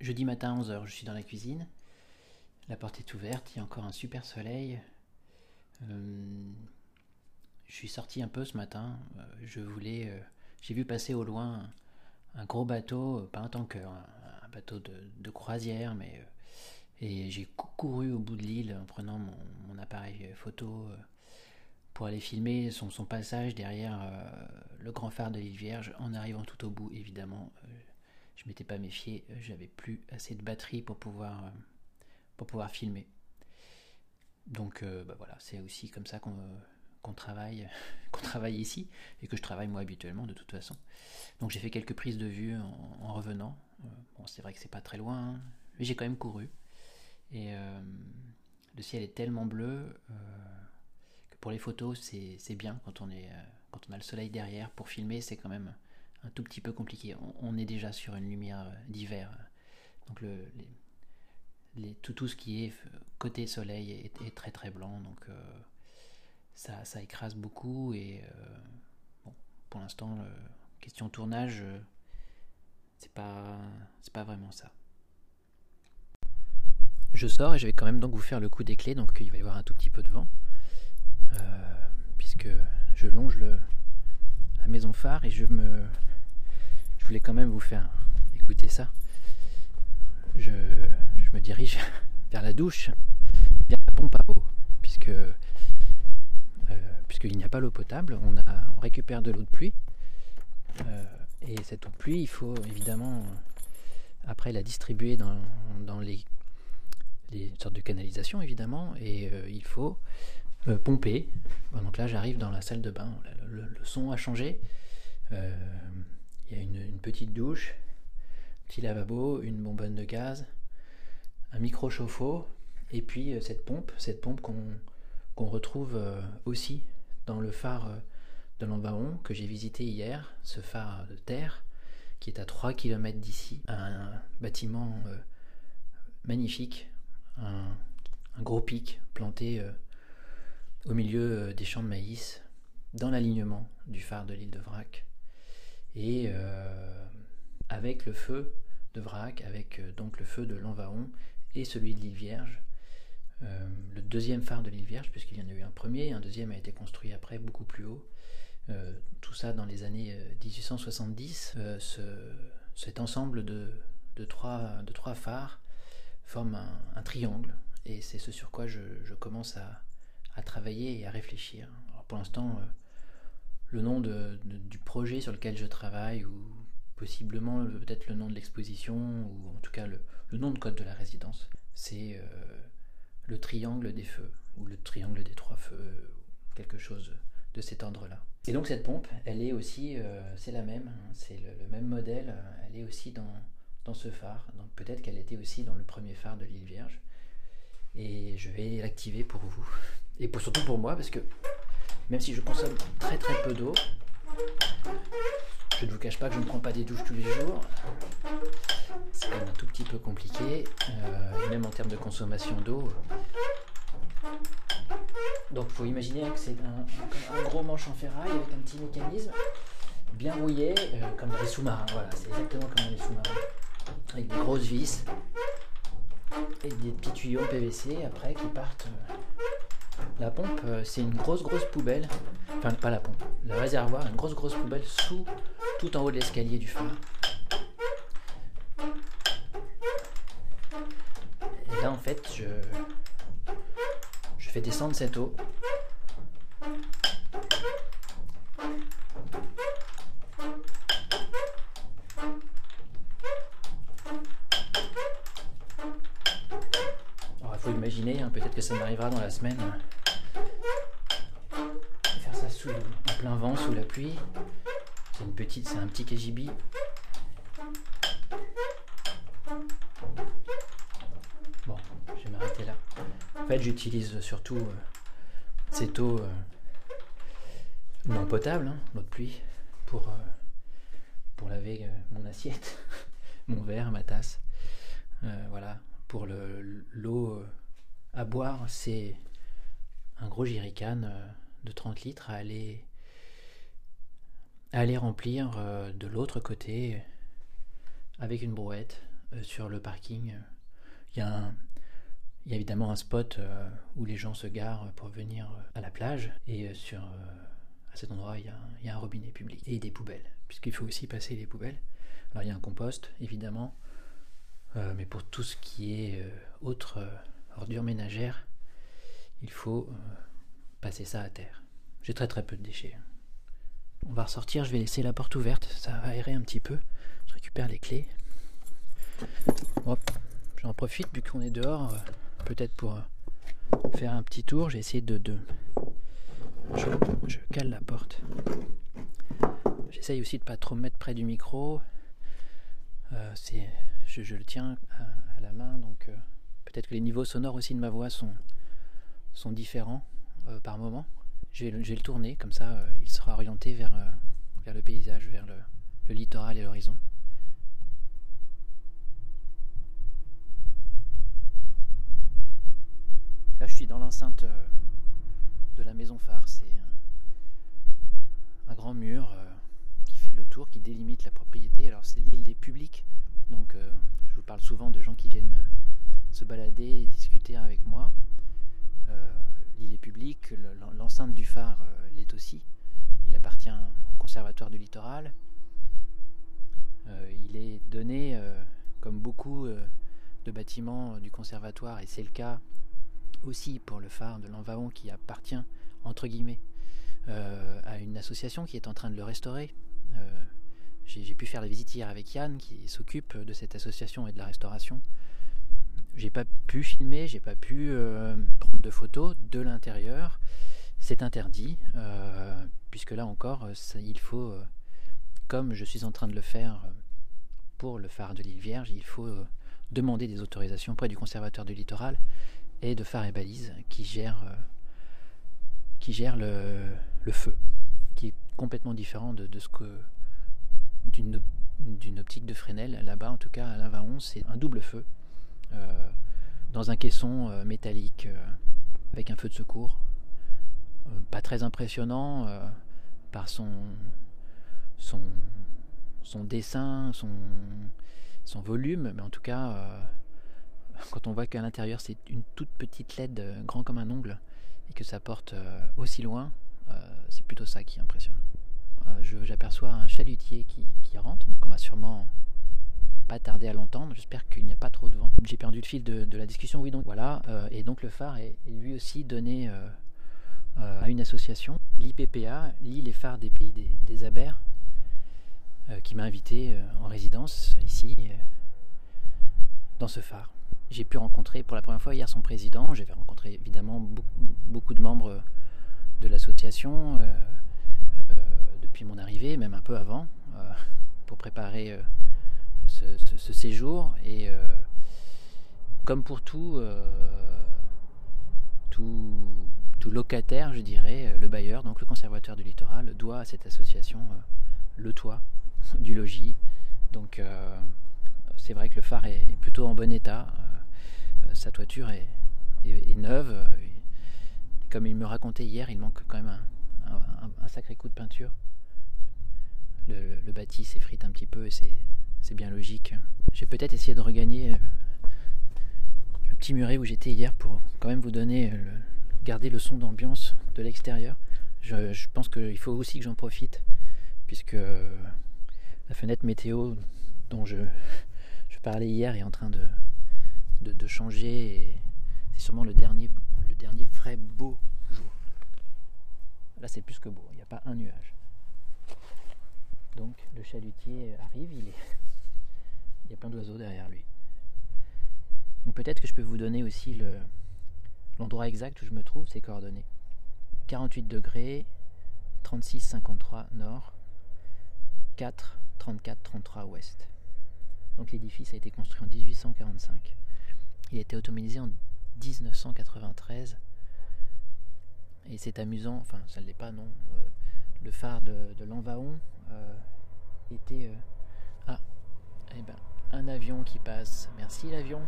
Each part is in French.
jeudi matin 11h, je suis dans la cuisine. La porte est ouverte, il y a encore un super soleil. Euh, je suis sorti un peu ce matin. Euh, je voulais. euh, J'ai vu passer au loin un, gros bateau, pas un tanker, un, un bateau de, croisière, mais. et j'ai cou- couru au bout de l'île en prenant mon, appareil photo pour aller filmer son, passage derrière le grand phare de l'île Vierge en arrivant tout au bout, évidemment. Je m'étais pas méfié, euh, j'avais plus assez de batterie pour pouvoir, euh, pour pouvoir filmer. Donc euh, bah voilà, c'est aussi comme ça qu'on travaille, travaille ici et que je travaille moi habituellement de toute façon. Donc j'ai fait quelques prises de vue en, en revenant. Bon, c'est vrai que c'est pas très loin, hein, mais j'ai quand même couru. Et le ciel est tellement bleu que pour les photos c'est bien quand on est quand on a le soleil derrière. Pour filmer c'est quand même un tout petit peu compliqué. On, est déjà sur une lumière euh, d'hiver, donc le, les, tout, ce qui est euh, côté soleil est, très très blanc, donc euh, ça, écrase beaucoup et euh, pour l'instant, question tournage, euh, c'est pas pas vraiment ça. Je sors et je vais quand même donc vous faire le coup des clés, donc il va y avoir un tout petit peu de vent, euh, puisque je longe le, maison phare et je me je voulais quand même vous faire écouter ça. Je, je me dirige vers la douche, vers la pompe à eau, puisque euh, puisqu'il n'y a pas l'eau potable, on, a, on récupère de l'eau de pluie. euh, et cette eau de pluie, il faut évidemment après la distribuer dans, dans les, les sortes de canalisation évidemment, et euh, il faut euh, pomper. Bon, donc là, j'arrive dans la salle de bain. Le, son a changé. Euh, Il y a une, petite douche, petit lavabo, une bonbonne de gaz, un micro chauffe-eau, et puis euh, cette pompe, cette pompe qu'on retrouve euh, aussi dans le phare de l'Envaon que j'ai visité hier, ce phare de terre qui est à 3 km d'ici, un bâtiment magnifique, un, gros pic planté au milieu euh, des champs de maïs, dans l'alignement du phare de l'île de Vrac. Et euh, avec le feu de Vrac, avec euh, donc le feu de l'Envaon et celui de l'île Vierge, le deuxième phare de l'île Vierge, puisqu'il y en a eu un premier, un deuxième a été construit après, beaucoup plus haut. Tout ça dans les années euh, 1870. Euh, ce, cet ensemble de, trois, phares forme un, triangle, et c'est ce sur quoi je commence à, à travailler et à réfléchir. Alors pour l'instant, euh, le nom du projet sur lequel je travaille, ou possiblement le- peut-être le nom de l'exposition, ou en tout cas le, nom de code de la résidence, c'est euh, le triangle des feux, ou le triangle des trois feux, quelque chose de cet ordre-là. Et donc cette pompe, elle est aussi, euh, c'est la même, hein, c'est le, même modèle, elle est aussi dans ce phare, donc peut-être qu'elle était aussi dans le premier phare de l'île Vierge, et je vais l'activer pour vous, et pour, surtout pour moi, parce que même si je consomme très très peu d'eau, je ne vous cache pas que je ne prends pas des douches tous les jours, c'est quand même un tout petit peu compliqué, euh, même en termes de consommation d'eau. Donc il faut imaginer que c'est un, un gros manche en ferraille avec un petit mécanisme bien rouillé, euh, comme dans les sous-marins. Voilà, c'est exactement comme dans les sous-marins. Avec des grosses vis et des petits tuyaux PVC après qui partent. euh. La pompe, euh, c'est une grosse grosse poubelle. Enfin, pas la pompe, le réservoir, une grosse grosse poubelle sous, tout en haut de l'escalier du phare. Et là, en fait, je, fais descendre cette eau. Alors, il faut imaginer, hein, peut-être que ça m'arrivera dans la semaine. En plein vent, sous la pluie. C'est une petite, c'est un petit KGB. Bon, je vais m'arrêter là. En fait, j'utilise surtout euh, cette eau euh, non potable, hein, l'eau de pluie, pour, euh, pour laver mon assiette, mon verre, ma tasse. Voilà, pour le- l'eau à boire, c'est un gros jerrycan de 30 litres à aller, à aller remplir euh, de l'autre côté avec une brouette sur le parking. Il y, a évidemment un spot où les gens se garent pour venir à la plage. Et sur, à cet endroit, il y, a, il y, a, un robinet public et des poubelles, puisqu'il faut aussi passer les poubelles. Alors il y a un compost, évidemment, mais pour tout ce qui est autre ordure ménagère, il faut passer ça à terre. J'ai très très peu de déchets. On va ressortir, je vais laisser la porte ouverte, ça va aérer un petit peu. Je récupère les clés. Hop, j'en profite vu qu'on est dehors, euh, peut-être pour euh, faire un petit tour. J'ai essayé de. Je, cale la porte. J'essaye aussi de pas trop me mettre près du micro. Euh, je, le tiens à, la main, donc peut-être que les niveaux sonores aussi de ma voix sont, sont différents par moment. Je vais, le tourner, comme ça euh, il sera orienté vers, euh, le paysage, vers le, littoral et l'horizon. Là je suis dans l'enceinte euh, de la maison phare, c'est un, grand mur qui fait le tour, qui délimite la propriété. Alors c'est l'île des publics, donc je vous parle souvent de gens qui viennent se balader et discuter avec moi l'île est publique, l'enceinte du phare euh, l'est aussi. Il appartient au conservatoire du littoral. Euh, il est donné, euh, comme beaucoup de bâtiments du conservatoire, et c'est le cas aussi pour le phare de l'Envaon qui appartient, entre guillemets, à une association qui est en train de le restaurer. J'ai pu faire la visite hier avec Yann qui s'occupe de cette association et de la restauration j'ai pas pu filmer, j'ai pas pu euh, prendre de photos de l'intérieur. C'est interdit, euh, puisque là encore, il faut, euh, comme je suis en train de le faire pour le phare de l'île Vierge, il faut demander des autorisations auprès du conservateur du littoral et de Phare et Balise qui gère, qui gère le, feu, qui est complètement différent de, ce que d'une optique de Fresnel. Là-bas, en tout cas, à la 11, c'est un double feu euh, dans un caisson euh, métallique euh, avec un feu de secours. pas très impressionnant par son, son, son dessin, son, son volume, mais en tout cas, quand on voit qu'à l'intérieur c'est une toute petite LED grand comme un ongle et que ça porte aussi loin, c'est plutôt ça qui est impressionnant. J'aperçois un chalutier qui, qui, rentre, donc on va sûrement pas tarder à l'entendre. J'espère qu'il n'y a pas trop de vent. J'ai perdu le fil de, la discussion. Oui, donc voilà. Euh, et donc le phare est, lui aussi donné euh, euh, à une association, l'IPPA, l'île et phare des pays des, des Abers, qui m'a invité en résidence ici, dans ce phare. J'ai pu rencontrer pour la première fois hier son président. J'avais rencontré évidemment beaucoup, beaucoup, de membres de l'association depuis mon arrivée, même un peu avant, pour préparer ce, séjour. Et euh, comme pour tout, euh, tout, tout, locataire, je dirais, le bailleur, donc le conservateur du littoral, doit à cette association euh, le toit du logis. Donc c'est vrai que le phare est, plutôt en bon état. sa toiture est, neuve. comme il me racontait hier, il manque quand même un, sacré coup de peinture. Le bâti s'effrite un petit peu et c'est c'est bien logique. J'ai peut-être essayé de regagner euh, le petit muret où j'étais hier pour quand même vous donner, euh, garder le son d'ambiance de l'extérieur. Je, pense qu'il faut aussi que j'en profite, puisque euh, la fenêtre météo dont je, parlais hier est en train de, changer. C'est sûrement le dernier, le dernier vrai beau jour. Là, c'est plus que beau, il n'y a pas un nuage. Donc, le chalutier arrive, il est il y a plein d'oiseaux derrière lui. Donc peut-être que je peux vous donner aussi le, l'endroit exact où je me trouve, ces coordonnées. 48 degrés, 36 53 nord, 4 34 33 ouest. Donc l'édifice a été construit en 1845. Il a été automatisé en 1993. Et c'est amusant, enfin ça ne l'est pas non. Euh, le phare de, de euh, était... Euh, ah, eh ben, un avion qui passe. Merci l'avion.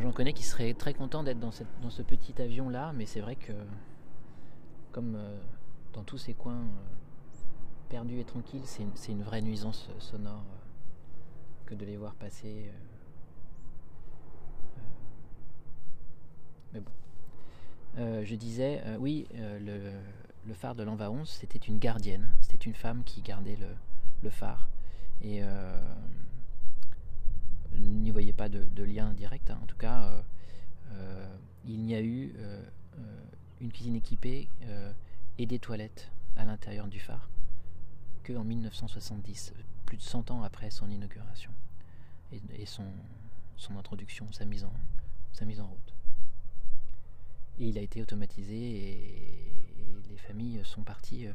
J'en connais qui seraient très contents d'être dans, ce petit avion là, mais c'est vrai que comme euh, dans tous ces coins euh, perdus et tranquilles, c'est une, vraie nuisance sonore que de les voir passer. mais bon. je disais, oui, le, phare de l'Enva 11, c'était une gardienne. C'était une femme qui gardait le, phare. Et n'y voyait pas de, lien direct. Hein. En tout cas, euh, euh, il n'y a eu euh, une cuisine équipée et des toilettes à l'intérieur du phare que en 1970, plus de 100 ans après son inauguration et, son, introduction, sa mise, en, route. Et il a été automatisé et, les familles sont parties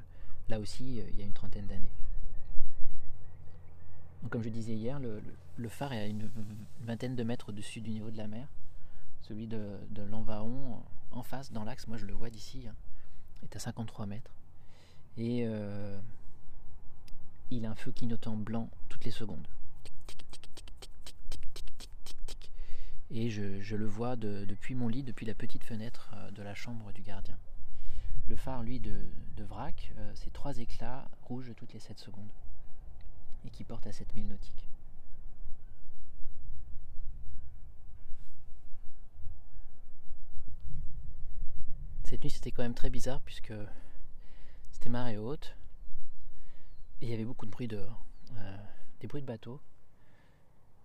là aussi il y a une trentaine d'années. comme je disais hier, le, phare est à une vingtaine de mètres au-dessus du niveau de la mer. Celui de, de en face, dans l'axe, moi je le vois d'ici, hein, est à 53 mètres. Et euh, il a un feu clignotant blanc toutes les secondes. Et je, le vois depuis mon lit, depuis la petite fenêtre euh, de la chambre du gardien. Le phare, lui, de, vrac, euh, c'est trois éclats rouges toutes les 7 secondes. Et qui porte à 7000 nautiques. Cette nuit, c'était quand même très bizarre puisque c'était marée haute il y avait beaucoup de bruit dehors. Euh, des bruits de bateaux.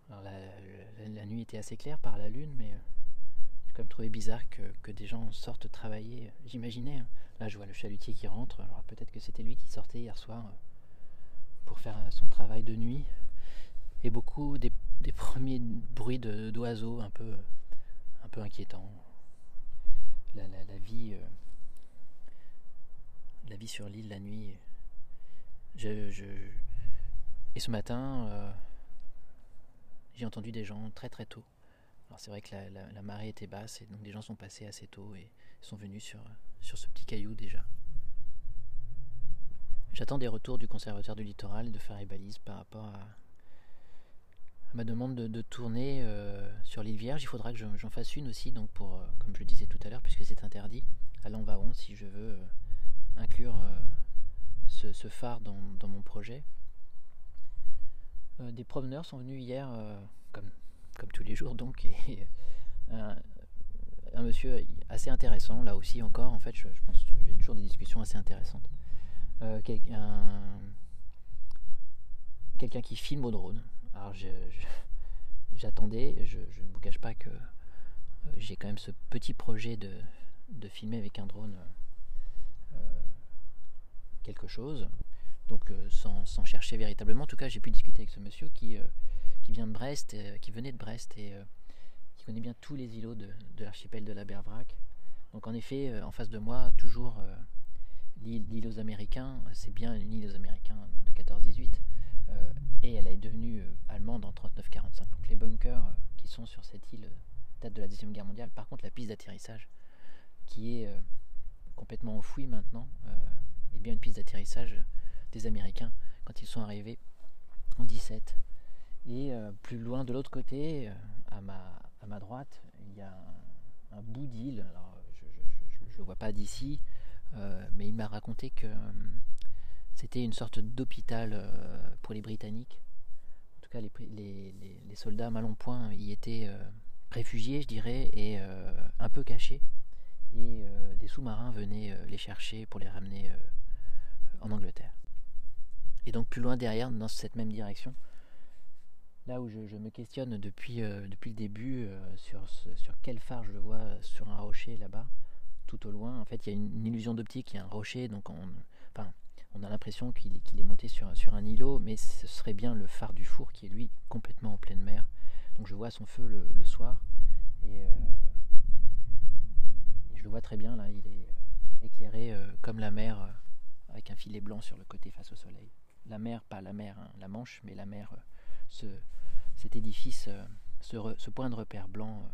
la, nuit était assez claire par la lune, mais euh, j'ai quand même trouvé bizarre que, des gens sortent travailler. J'imaginais. Hein. Là, je vois le chalutier qui rentre. Alors peut-être que c'était lui qui sortait hier soir euh, pour faire son travail de nuit. Et beaucoup des, premiers bruits d'oiseaux un peu, un peu inquiétants la, vie, euh, la vie sur l'île la nuit. Je, Et ce matin, euh, j'ai entendu des gens très très tôt. Alors c'est vrai que la, marée était basse et donc des gens sont passés assez tôt et sont venus sur, sur ce petit caillou déjà. J'attends des retours du conservateur du littoral et de faire les balises par rapport à, ma demande de, tourner euh, sur l'île Vierge. Il faudra que j'en fasse une aussi, donc pour, euh, comme je le disais tout à l'heure, puisque c'est interdit, à l'Envaon, si je veux inclure ce, phare dans, mon projet. des promeneurs sont venus hier, comme, comme tous les jours donc, et un, monsieur assez intéressant, là aussi encore, en fait, je, pense que j'ai toujours des discussions assez intéressantes. quelqu'un qui filme au drone. Alors j'attendais, je, ne vous cache pas que euh, j'ai quand même ce petit projet de, filmer avec un drone euh, quelque chose. Donc euh, sans, chercher véritablement. En tout cas, j'ai pu discuter avec ce monsieur qui, qui vient de Brest, qui venait de Brest et qui connaît bien tous les îlots de, l'archipel de la Bervrac. Donc en effet, en face de moi, toujours l'île aux Américains, c'est bien une île aux Américains de 14-18 et elle est devenue euh, allemande en 39-45. Donc les bunkers euh, qui sont sur cette île euh, datent de la Deuxième Guerre mondiale. Par contre, la piste d'atterrissage, qui est complètement enfouie maintenant, bien une piste d'atterrissage des Américains quand ils sont arrivés en 17. Et plus loin de l'autre côté, à, ma, à ma droite, il y a un, bout d'île. Je ne le vois pas d'ici, mais il m'a raconté que c'était une sorte d'hôpital euh, pour les Britanniques. En tout cas, les, soldats mal en point y étaient euh, réfugiés, je dirais, et euh, un peu cachés. Et des sous-marins venaient les chercher pour les ramener. Et donc plus loin derrière, dans cette même direction, là où je, me questionne depuis, depuis le début sur, sur quel phare je vois sur un rocher là-bas, tout au loin, en fait il y a une, illusion d'optique, il y a un rocher, donc on, enfin, on a l'impression qu'il est monté sur, un îlot, mais ce serait bien le phare du four qui est lui complètement en pleine mer. Donc je vois son feu le, soir euh, et, je le vois très bien là, il est éclairé euh, comme la mer euh, avec un filet blanc sur le côté face au soleil. La mer, pas la mer, hein, la Manche, mais la mer, cet édifice, ce, point de repère blanc,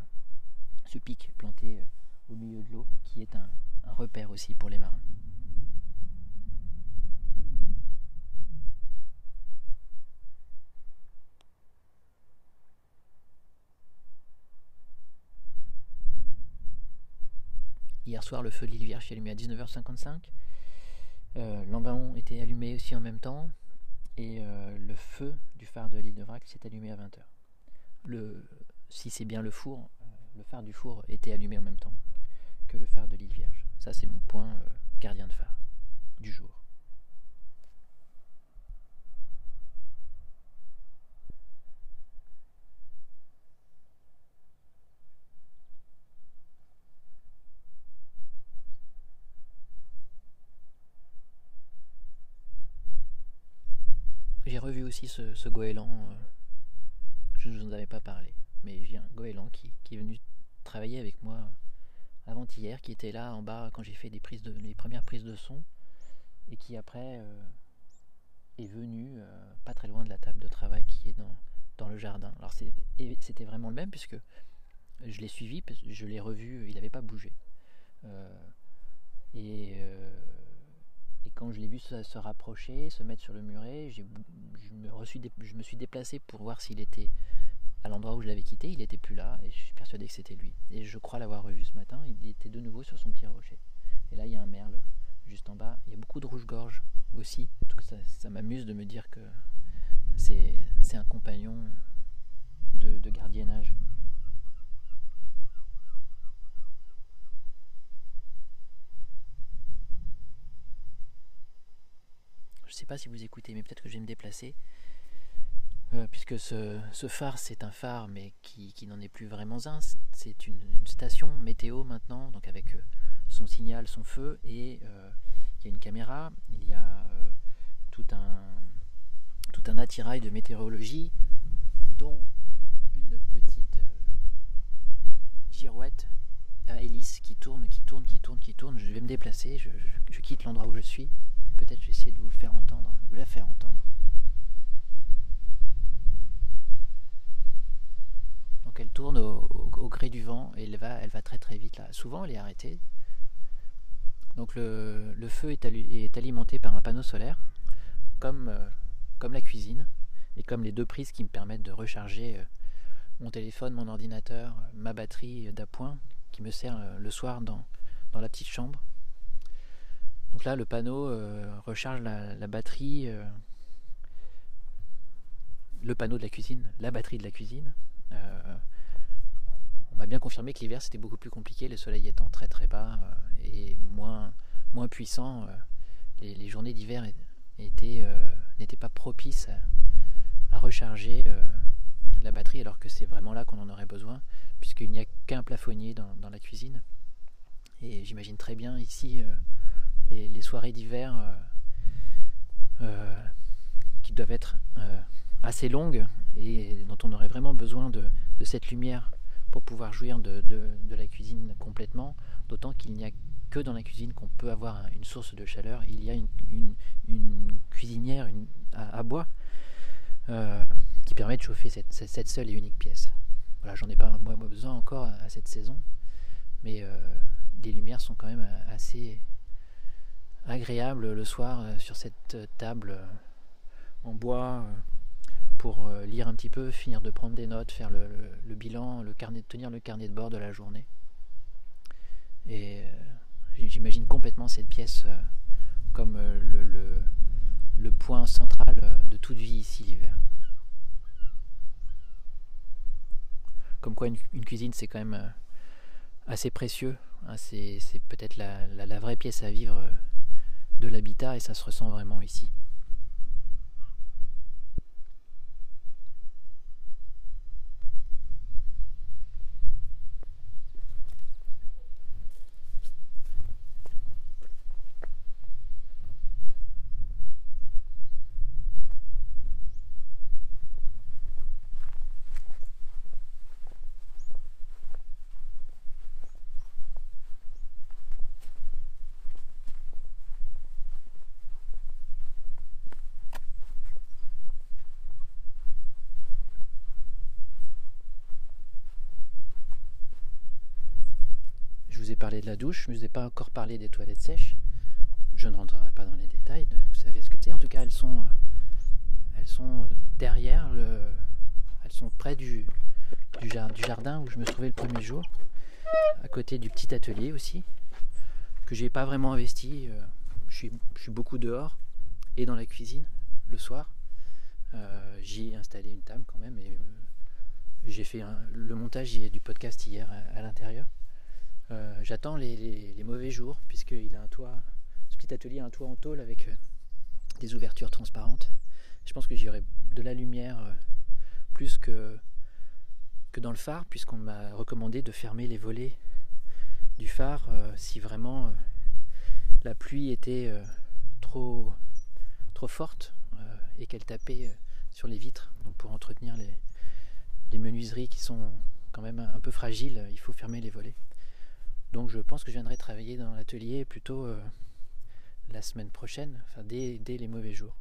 ce pic planté au milieu de l'eau qui est un repère aussi pour les marins. hier soir, le feu de l'île Vierge est allumé à 19h55. Euh, L'envaon était allumé aussi en même temps. Et euh, le feu du phare de l'île de Vrac s'est allumé à 20h. Le, si c'est bien le four, euh, le phare du four était allumé en même temps que le phare de l'île Vierge. Ça, c'est mon point euh, gardien de phare du jour. J'ai revu aussi ce, ce goéland. euh, je ne vous en avais pas parlé. Mais j'ai un goéland qui, est venu travailler avec moi avant-hier, qui était là en bas quand j'ai fait des prises de, les premières prises de son, et qui après euh, est venu euh, pas très loin de la table de travail qui est dans, dans le jardin. Alors c'était vraiment le même puisque je l'ai suivi, je l'ai revu, il n'avait pas bougé. Et, et quand je l'ai vu se, rapprocher, se mettre sur le muret, je me, suis déplacé pour voir s'il était à l'endroit où je l'avais quitté. Il n'était plus là et je suis persuadé que c'était lui. Et je crois l'avoir revu ce matin. Il était de nouveau sur son petit rocher. Et là, il y a un merle juste en bas. Il y a beaucoup de rouge-gorge aussi. En tout cas, ça, m'amuse de me dire que c'est c'est un compagnon de, de gardiennage. Je ne sais pas si vous écoutez, mais peut-être que je vais me déplacer. Euh, puisque ce, phare, c'est un phare, mais qui, n'en est plus vraiment un. C'est une, station météo maintenant, donc avec euh, son signal, son feu, et euh, il y a une caméra, il y a tout, un, attirail de météorologie, dont une petite girouette à hélice qui tourne, qui tourne, qui tourne, qui tourne. Je vais me déplacer, je, je- je quitte l'endroit où je suis. Peut-être je vais essayer de vous le faire entendre, de vous la faire entendre. Donc elle tourne au, gré du vent et elle va, très très vite là. Souvent elle est arrêtée. Donc le, feu est, alimenté par un panneau solaire, comme, euh, comme la cuisine, et comme les deux prises qui me permettent de recharger euh, mon téléphone, mon ordinateur, ma batterie d'appoint, qui me sert euh, le soir dans, dans la petite chambre. Donc là le panneau euh, recharge la, batterie, euh, le panneau de la cuisine, la batterie de la cuisine. Euh, on m'a bien confirmé que l'hiver c'était beaucoup plus compliqué, le soleil étant très très bas et moins, puissant. les, journées d'hiver n'étaient pas propices à, recharger la batterie alors que c'est vraiment là qu'on en aurait besoin puisqu'il n'y a qu'un plafonnier dans, la cuisine. Et j'imagine très bien ici les, soirées d'hiver euh, euh, qui doivent être euh, assez longues et dont on aurait vraiment besoin de, cette lumière pour pouvoir jouir de, la cuisine complètement, d'autant qu'il n'y a que dans la cuisine qu'on peut avoir un- une source de chaleur. Il y a une, cuisinière une- à, bois qui permet de chauffer cette, seule et unique pièce. Voilà, j'en ai pas besoin encore à, cette saison, mais les lumières sont quand même assez agréables le soir euh, sur cette euh, table euh, en bois. pour lire un petit peu, finir de prendre des notes, faire le, bilan, tenir le carnet de bord de la journée. Et j'imagine complètement cette pièce comme le, point central de toute vie ici l'hiver. Comme quoi une, cuisine c'est quand même assez précieux. hein, c'est peut-être la, vraie pièce à vivre de l'habitat et ça se ressent vraiment ici. Parlé de la douche, je ne vous ai pas encore parlé des toilettes sèches. Je ne rentrerai pas dans les détails, vous savez ce que c'est. En tout cas, elles sont, euh, elles sont derrière, le, elles sont près du, du, jar- du jardin où je me trouvais le premier jour, à côté du petit atelier aussi. que j'ai pas vraiment investi. je, suis, je suis beaucoup dehors et dans la cuisine le soir. J'y ai installé une table quand même et j'ai fait le montage du podcast hier à, l'intérieur. J'attends les, mauvais jours puisqu'il a un toit, ce petit atelier a un toit en tôle avec des ouvertures transparentes. Je pense que j'aurai de la lumière plus que, dans le phare, puisqu'on m'a recommandé de fermer les volets du phare euh, si vraiment euh, la pluie était euh, trop, trop forte et qu'elle tapait sur les vitres. Donc pour entretenir les menuiseries qui sont quand même un peu fragiles, il faut fermer les volets. Donc je pense que je viendrai travailler dans l'atelier plutôt la semaine prochaine, enfin dès les mauvais jours.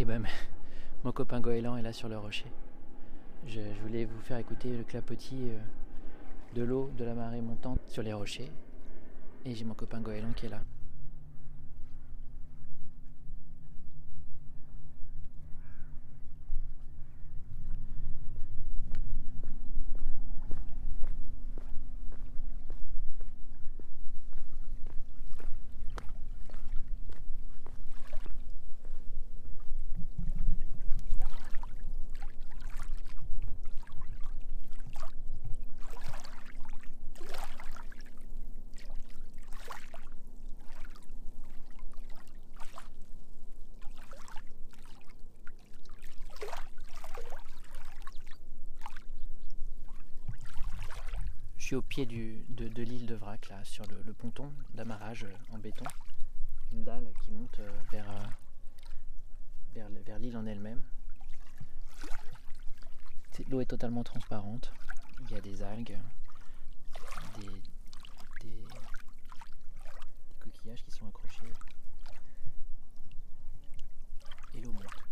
Et eh ben mon copain goéland est là sur le rocher. Je, voulais vous faire écouter le clapotis euh, de l'eau de la marée montante sur les rochers. Et j'ai mon copain goéland qui est là. Au pied de, l'île de Vrac, là, sur le, ponton d'amarrage euh, en béton. Une dalle qui monte euh, vers, euh, vers, vers l'île en elle-même. L'eau est totalement transparente. Il y a des algues, des, des coquillages qui sont accrochés. Et l'eau monte.